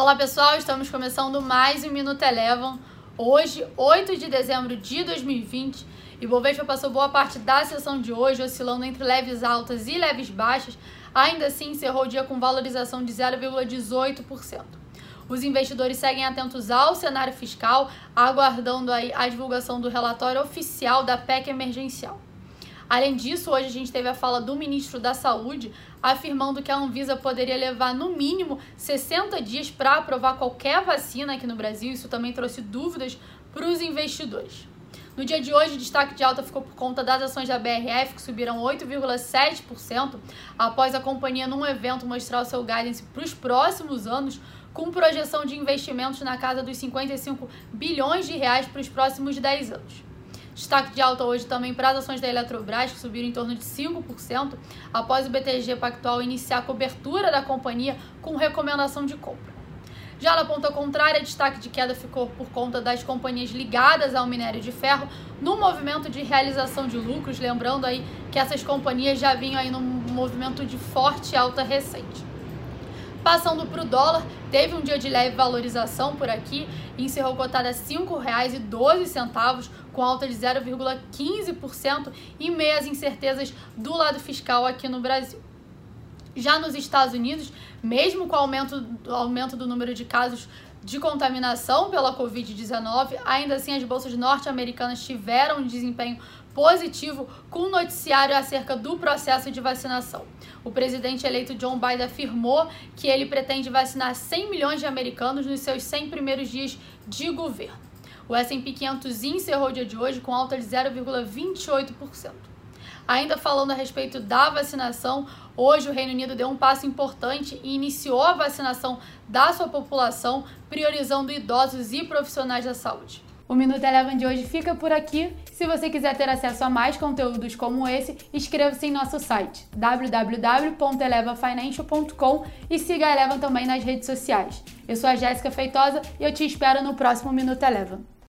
Olá pessoal, estamos começando mais um Minuto Elevam. Hoje, 8 de dezembro de 2020, e Bovespa passou boa parte da sessão de hoje oscilando entre leves altas e leves baixas, ainda assim encerrou o dia com valorização de 0,18%. Os investidores seguem atentos ao cenário fiscal, aguardando aí a divulgação do relatório oficial da PEC emergencial. Além disso, hoje a gente teve a fala do ministro da Saúde afirmando que a Anvisa poderia levar no mínimo 60 dias para aprovar qualquer vacina aqui no Brasil. Isso também trouxe dúvidas para os investidores. No dia de hoje, o destaque de alta ficou por conta das ações da BRF, que subiram 8,7% após a companhia, num evento, mostrar o seu guidance para os próximos anos, com projeção de investimentos na casa dos 55 bilhões de reais para os próximos 10 anos. Destaque de alta hoje também para as ações da Eletrobras, que subiram em torno de 5%, após o BTG Pactual iniciar a cobertura da companhia com recomendação de compra. Já na ponta contrária, destaque de queda ficou por conta das companhias ligadas ao minério de ferro no movimento de realização de lucros, lembrando aí que essas companhias já vinham aí num movimento de forte alta recente. Passando para o dólar, teve um dia de leve valorização por aqui encerrou cotada a R$ 5,12, com alta de 0,15% e meias incertezas do lado fiscal aqui no Brasil. Já nos Estados Unidos, mesmo com o aumento, aumento do número de casos de contaminação pela Covid-19, ainda assim as bolsas norte-americanas tiveram um desempenho positivo com noticiário acerca do processo de vacinação. O presidente eleito John Biden afirmou que ele pretende vacinar 100 milhões de americanos nos seus 100 primeiros dias de governo. O S&P 500 encerrou o dia de hoje com alta de 0,28%. Ainda falando a respeito da vacinação, hoje o Reino Unido deu um passo importante e iniciou a vacinação da sua população, priorizando idosos e profissionais da saúde. O Minuto Eleven de hoje fica por aqui. Se você quiser ter acesso a mais conteúdos como esse, inscreva-se em nosso site www.elevafinancial.com e siga a Eleven também nas redes sociais. Eu sou a Jéssica Feitosa e eu te espero no próximo Minuto Eleven.